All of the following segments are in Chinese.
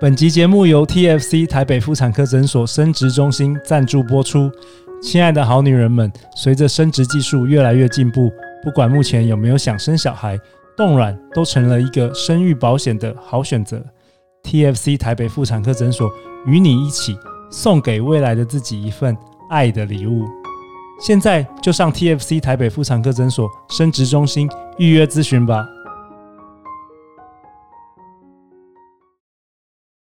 本集节目由 TFC 台北妇产科诊所生殖中心赞助播出。亲爱的好女人们，随着生殖技术越来越进步，不管目前有没有想生小孩，冻卵都成了一个生育保险的好选择。TFC 台北妇产科诊所与你一起送给未来的自己一份爱的礼物。现在就上 TFC 台北妇产科诊所生殖中心预约咨询吧。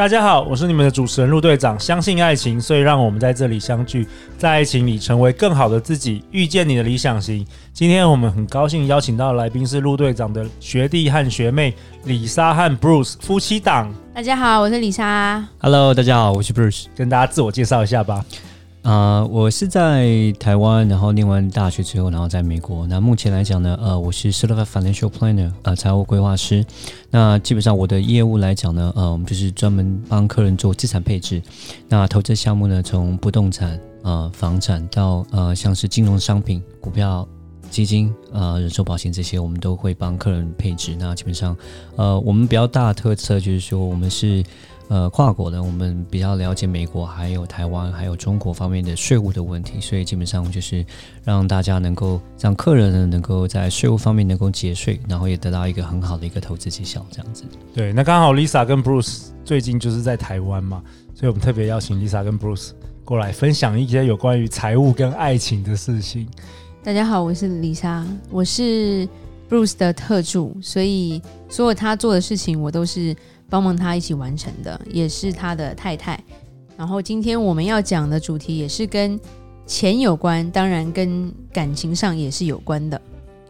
大家好，我是你们的主持人陆队长。相信爱情，所以让我们在这里相聚，在爱情里成为更好的自己，遇见你的理想型。今天我们很高兴邀请到的来宾是陆队长的学弟和学妹李莎和 Bruce 夫妻档。大家好，我是李莎。Hello，大家好，我是 Bruce。跟大家自我介绍一下吧。啊、我是在台湾，然后念完大学之后，然后在美国。那目前来讲呢，呃，我是 Certified Financial Planner，呃，财务规划师。那基本上我的业务来讲呢，呃，我们就是专门帮客人做资产配置。那投资项目呢，从不动产、呃，房产到呃，像是金融商品、股票、基金、呃，人寿保险这些，我们都会帮客人配置。那基本上，呃，我们比较大的特色就是说，我们是。呃，跨国的，我们比较了解美国，还有台湾，还有中国方面的税务的问题，所以基本上就是让大家能够让客人呢能够在税务方面能够节税，然后也得到一个很好的一个投资绩效，这样子。对，那刚好 Lisa 跟 Bruce 最近就是在台湾嘛，所以我们特别邀请 Lisa 跟 Bruce 过来分享一些有关于财务跟爱情的事情。大家好，我是 Lisa，我是 Bruce 的特助，所以所有他做的事情我都是。帮忙他一起完成的，也是他的太太。然后今天我们要讲的主题也是跟钱有关，当然跟感情上也是有关的。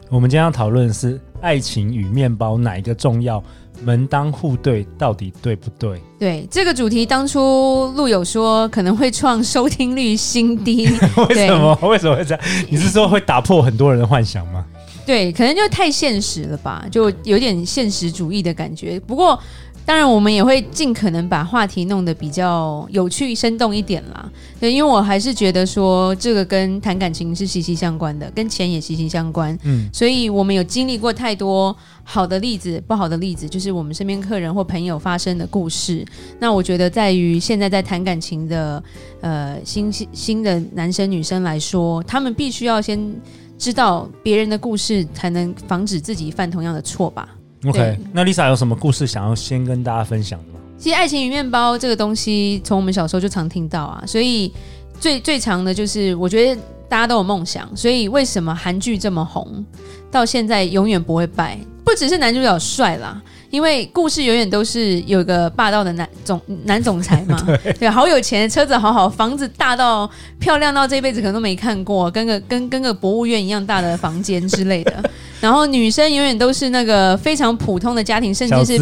我们今天要讨论的是爱情与面包哪一个重要？门当户对到底对不对？对，这个主题，当初陆友说可能会创收听率新低，为什么？为什么会这样？你是说会打破很多人的幻想吗？对，可能就太现实了吧，就有点现实主义的感觉。不过。当然，我们也会尽可能把话题弄得比较有趣、生动一点啦。对，因为我还是觉得说，这个跟谈感情是息息相关的，跟钱也息息相关。嗯，所以我们有经历过太多好的例子、不好的例子，就是我们身边客人或朋友发生的故事。那我觉得，在于现在在谈感情的呃新新的男生女生来说，他们必须要先知道别人的故事，才能防止自己犯同样的错吧。OK，那 Lisa 有什么故事想要先跟大家分享的吗？其实爱情与面包这个东西，从我们小时候就常听到啊，所以最最长的就是，我觉得大家都有梦想，所以为什么韩剧这么红，到现在永远不会败？不只是男主角帅啦。因为故事永远都是有个霸道的男总男总裁嘛，对，对，好有钱，车子好好，房子大到漂亮到这辈子可能都没看过，跟个跟跟个博物院一样大的房间之类的。然后女生永远都是那个非常普通的家庭，甚至是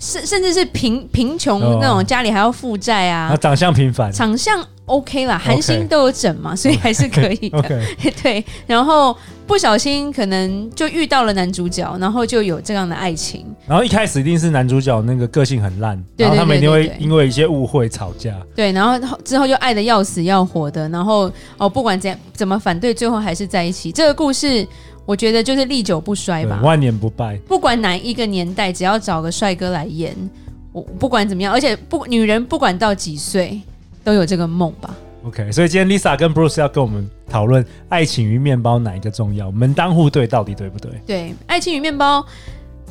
甚甚至是贫贫穷那种家里还要负债啊，长相平凡，长相。OK 啦，韩星都有整嘛.所以还是可以的。对，然后不小心可能就遇到了男主角，然后就有这样的爱情。然后一开始一定是男主角那个个性很烂，然后他们一定会因为一些误会吵架。对，然后之后就爱的要死要活的，然后哦不管怎样怎么反对，最后还是在一起。这个故事我觉得就是历久不衰吧，万年不败。不管哪一个年代，只要找个帅哥来演，我不管怎么样，而且不女人不管到几岁。都有这个梦吧？OK，所以今天 Lisa 跟 Bruce 要跟我们讨论爱情与面包哪一个重要，门当户对到底对不对？对，爱情与面包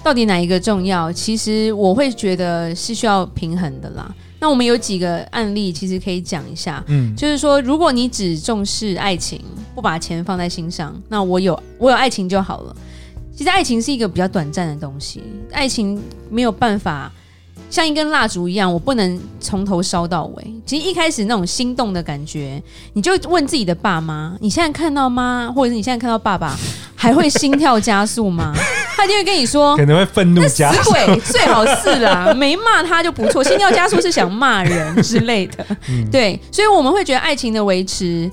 到底哪一个重要？其实我会觉得是需要平衡的啦。那我们有几个案例，其实可以讲一下。嗯，就是说，如果你只重视爱情，不把钱放在心上，那我有我有爱情就好了。其实爱情是一个比较短暂的东西，爱情没有办法。像一根蜡烛一样，我不能从头烧到尾。其实一开始那种心动的感觉，你就问自己的爸妈：你现在看到妈，或者是你现在看到爸爸，还会心跳加速吗？他一定会跟你说，可能会愤怒加速。死鬼最好是啦，没骂他就不错。心跳加速是想骂人之类的，嗯，对。所以我们会觉得爱情的维持，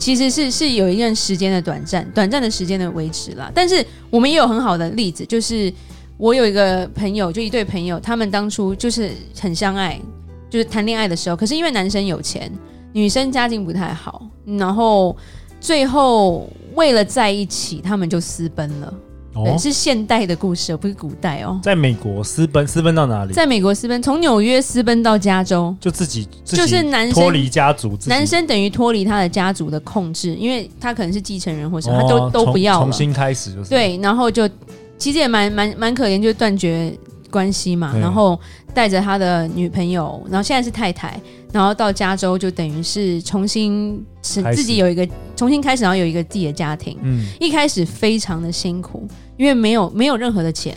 其实是是有一段时间的短暂，短暂的时间的维持啦。但是我们也有很好的例子，就是。我有一个朋友，就一对朋友，他们当初就是很相爱，就是谈恋爱的时候，可是因为男生有钱，女生家境不太好，然后最后为了在一起，他们就私奔了。哦、对，是现代的故事，而不是古代哦。在美国私奔，私奔到哪里？在美国私奔，从纽约私奔到加州，就自己，自己就是男生脱离家族，男生等于脱离他的家族的控制，因为他可能是继承人或什么，哦、他都都不要了，重新开始就是。对，然后就其实也蛮蛮蛮可怜，就断绝关系嘛，然后带着他的女朋友，然后现在是太太。然后到加州就等于是重新是自己有一个重新开始，然后有一个自己的家庭。嗯，一开始非常的辛苦，因为没有没有任何的钱。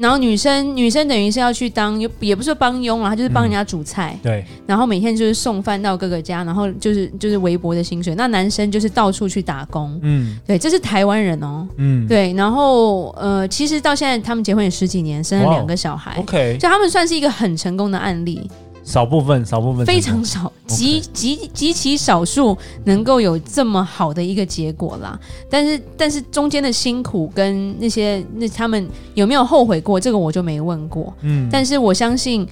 然后女生女生等于是要去当，也不是说帮佣啊，就是帮人家煮菜。嗯、对。然后每天就是送饭到各个家，然后就是就是微薄的薪水。那男生就是到处去打工。嗯。对，这是台湾人哦。嗯。对，然后呃，其实到现在他们结婚也十几年，生了两个小孩。OK。所以他们算是一个很成功的案例。少部分，少部分，非常少，极极极其少数能够有这么好的一个结果啦。但是，但是中间的辛苦跟那些那他们有没有后悔过，这个我就没问过。嗯，但是我相信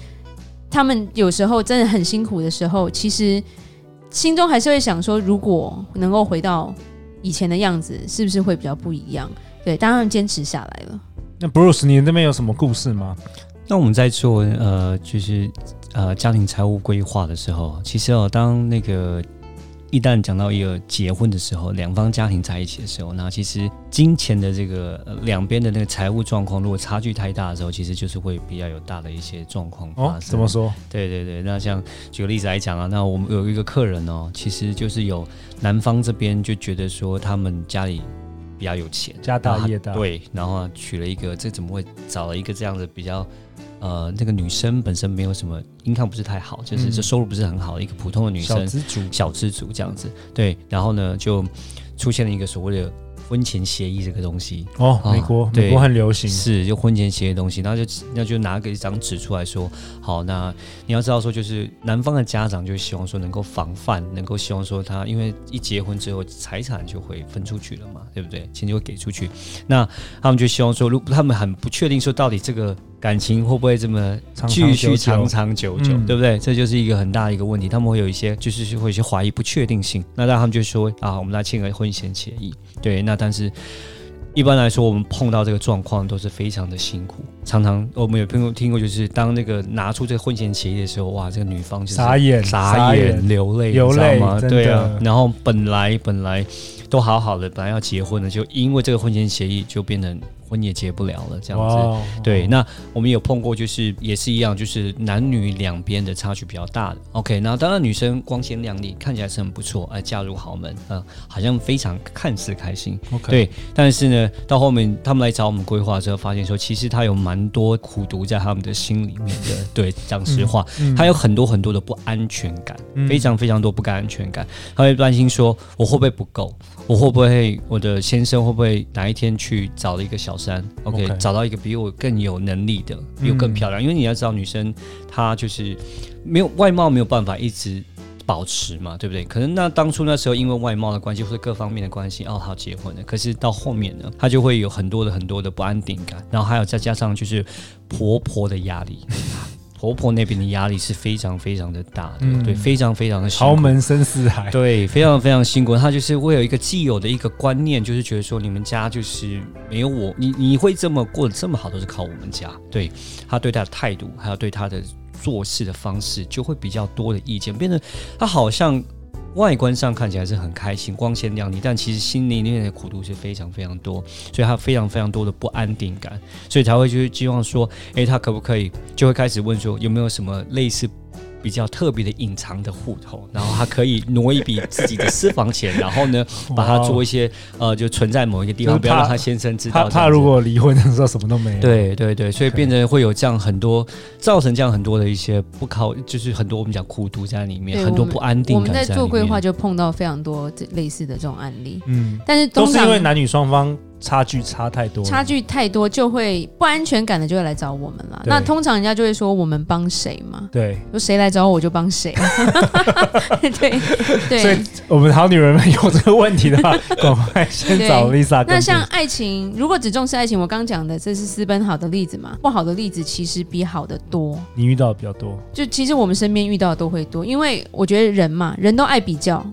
他们有时候真的很辛苦的时候，其实心中还是会想说，如果能够回到以前的样子，是不是会比较不一样？对，当然坚持下来了。那 Bruce，你那边有什么故事吗？那我们在做呃，就是。呃，家庭财务规划的时候，其实哦，当那个一旦讲到一个结婚的时候，两方家庭在一起的时候，那其实金钱的这个两边的那个财务状况，如果差距太大的时候，其实就是会比较有大的一些状况发生。哦，怎么说？对对对，那像举个例子来讲啊，那我们有一个客人哦，其实就是有男方这边就觉得说他们家里比较有钱，家大业大，对，然后娶了一个，这怎么会找了一个这样的比较？呃，那个女生本身没有什么 income 不是太好，就是这收入不是很好的一个普通的女生，小资族，小资族这样子。对，然后呢，就出现了一个所谓的婚前协议这个东西。哦，美国，啊、美国很流行，是就婚前协议的东西，然后就那就拿个一张纸出来说，好，那你要知道说，就是男方的家长就希望说能够防范，能够希望说他因为一结婚之后财产就会分出去了嘛，对不对？钱就会给出去，那他们就希望说，如果他们很不确定说到底这个。感情会不会这么继续长长久久，对不对？这就是一个很大的一个问题。他们会有一些，就是会有一些怀疑、不确定性。那让他们就说啊，我们来签个婚前协议。对，那但是一般来说，我们碰到这个状况都是非常的辛苦。常常我们有朋友听过，就是当那个拿出这个婚前协议的时候，哇，这个女方就是傻眼、傻眼、流泪、流泪吗？对啊。然后本来本来都好好的，本来要结婚的，就因为这个婚前协议就变成。婚也结不了了，这样子。Wow, 对，那我们有碰过，就是也是一样，就是男女两边的差距比较大的。OK，那当然女生光鲜亮丽，看起来是很不错，哎，嫁入豪门，嗯、呃，好像非常看似开心。OK，对，但是呢，到后面他们来找我们规划之后，发现说，其实他有蛮多苦毒在他们的心里面的。对，讲实话，他、嗯、有很多很多的不安全感，嗯、非常非常多不安全感，他会担心说，我会不会不够？我会不会我的先生会不会哪一天去找了一个小三？OK，, okay. 找到一个比我更有能力的，比我更漂亮。嗯、因为你要知道，女生她就是没有外貌没有办法一直保持嘛，对不对？可能那当初那时候因为外貌的关系或者各方面的关系，哦，她结婚了。可是到后面呢，她就会有很多的很多的不安定感，然后还有再加上就是婆婆的压力。婆婆那边的压力是非常非常的大的，嗯、对，非常非常的。豪门深似海，对，非常非常辛苦。她就是会有一个既有的一个观念，就是觉得说你们家就是没有我，你你会这么过得这么好，都是靠我们家。对，她对她的态度，还有对她的做事的方式，就会比较多的意见，变得她好像。外观上看起来是很开心、光鲜亮丽，但其实心里面的苦度是非常非常多，所以他非常非常多的不安定感，所以才会就是希望说，诶，他可不可以就会开始问说，有没有什么类似。比较特别的隐藏的户头，然后他可以挪一笔自己的私房钱，然后呢，把它做一些呃，就存在某一个地方，不要让他先生知道。他怕如果离婚的时候什么都没有。对对对，所以变成会有这样很多，造成这样很多的一些不靠，就是很多我们讲苦毒在里面，很多不安定感。我们在做规划就碰到非常多这类似的这种案例。嗯，但是都是因为男女双方差距差太多，差距太多就会不安全感的就会来找我们了。那通常人家就会说我们帮谁嘛？对，说谁来找我，我就帮谁。对对，所以我们好女人们有这个问题的话，赶快先找 Lisa。那像爱情，如果只重视爱情，我刚讲的这是私奔好的例子嘛？不好的例子其实比好的多。你遇到的比较多，就其实我们身边遇到的都会多，因为我觉得人嘛，人都爱比较。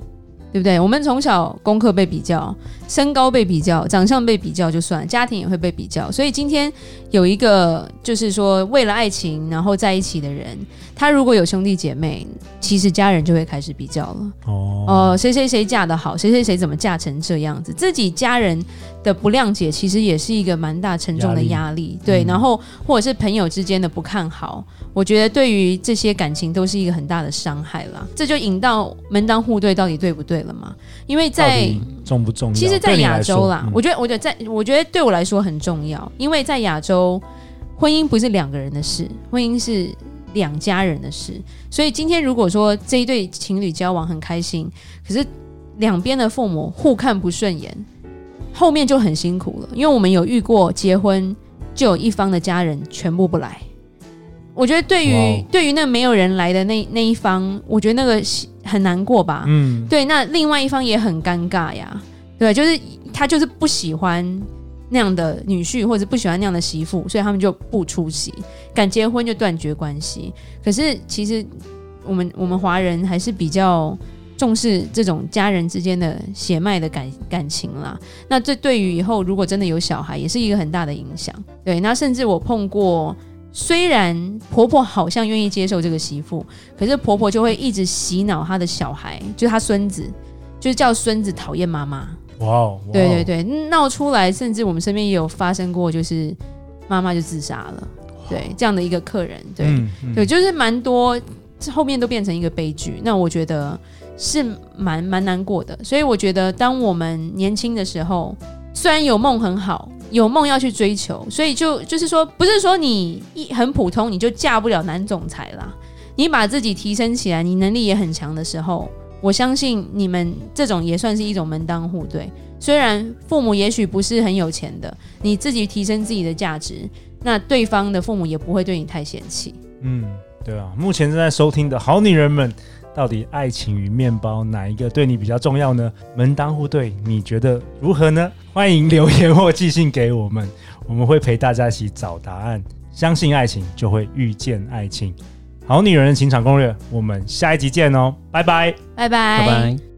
对不对？我们从小功课被比较，身高被比较，长相被比较就算，家庭也会被比较。所以今天有一个，就是说为了爱情然后在一起的人，他如果有兄弟姐妹，其实家人就会开始比较了。哦，呃，谁谁谁嫁得好，谁谁谁怎么嫁成这样子，自己家人的不谅解，其实也是一个蛮大沉重的压力。对，嗯、然后或者是朋友之间的不看好，我觉得对于这些感情都是一个很大的伤害啦。这就引到门当户对到底对不对了嘛？因为在重不重要？其实，在亚洲啦，我觉得，我觉得在，我觉得对我来说很重要。因为在亚洲，婚姻不是两个人的事，婚姻是两家人的事。所以今天如果说这一对情侣交往很开心，可是两边的父母互看不顺眼，后面就很辛苦了。因为我们有遇过结婚就有一方的家人全部不来。我觉得对于.对于那没有人来的那那一方，我觉得那个很难过吧。嗯，对，那另外一方也很尴尬呀。对，就是他就是不喜欢那样的女婿，或者不喜欢那样的媳妇，所以他们就不出席，敢结婚就断绝关系。可是其实我们我们华人还是比较重视这种家人之间的血脉的感感情啦。那这对于以后如果真的有小孩，也是一个很大的影响。对，那甚至我碰过。虽然婆婆好像愿意接受这个媳妇，可是婆婆就会一直洗脑她的小孩，就是她孙子，就是叫孙子讨厌妈妈。哇哦！对对对，闹出来，甚至我们身边也有发生过，就是妈妈就自杀了。对，这样的一个客人，对、嗯嗯、对，就是蛮多，后面都变成一个悲剧。那我觉得是蛮蛮难过的。所以我觉得，当我们年轻的时候，虽然有梦很好。有梦要去追求，所以就就是说，不是说你一很普通你就嫁不了男总裁啦。你把自己提升起来，你能力也很强的时候，我相信你们这种也算是一种门当户对。虽然父母也许不是很有钱的，你自己提升自己的价值，那对方的父母也不会对你太嫌弃。嗯，对啊。目前正在收听的好女人们。到底爱情与面包哪一个对你比较重要呢？门当户对，你觉得如何呢？欢迎留言或寄信给我们，我们会陪大家一起找答案。相信爱情，就会遇见爱情。好女人的情场攻略，我们下一集见哦，拜拜，拜拜，拜拜。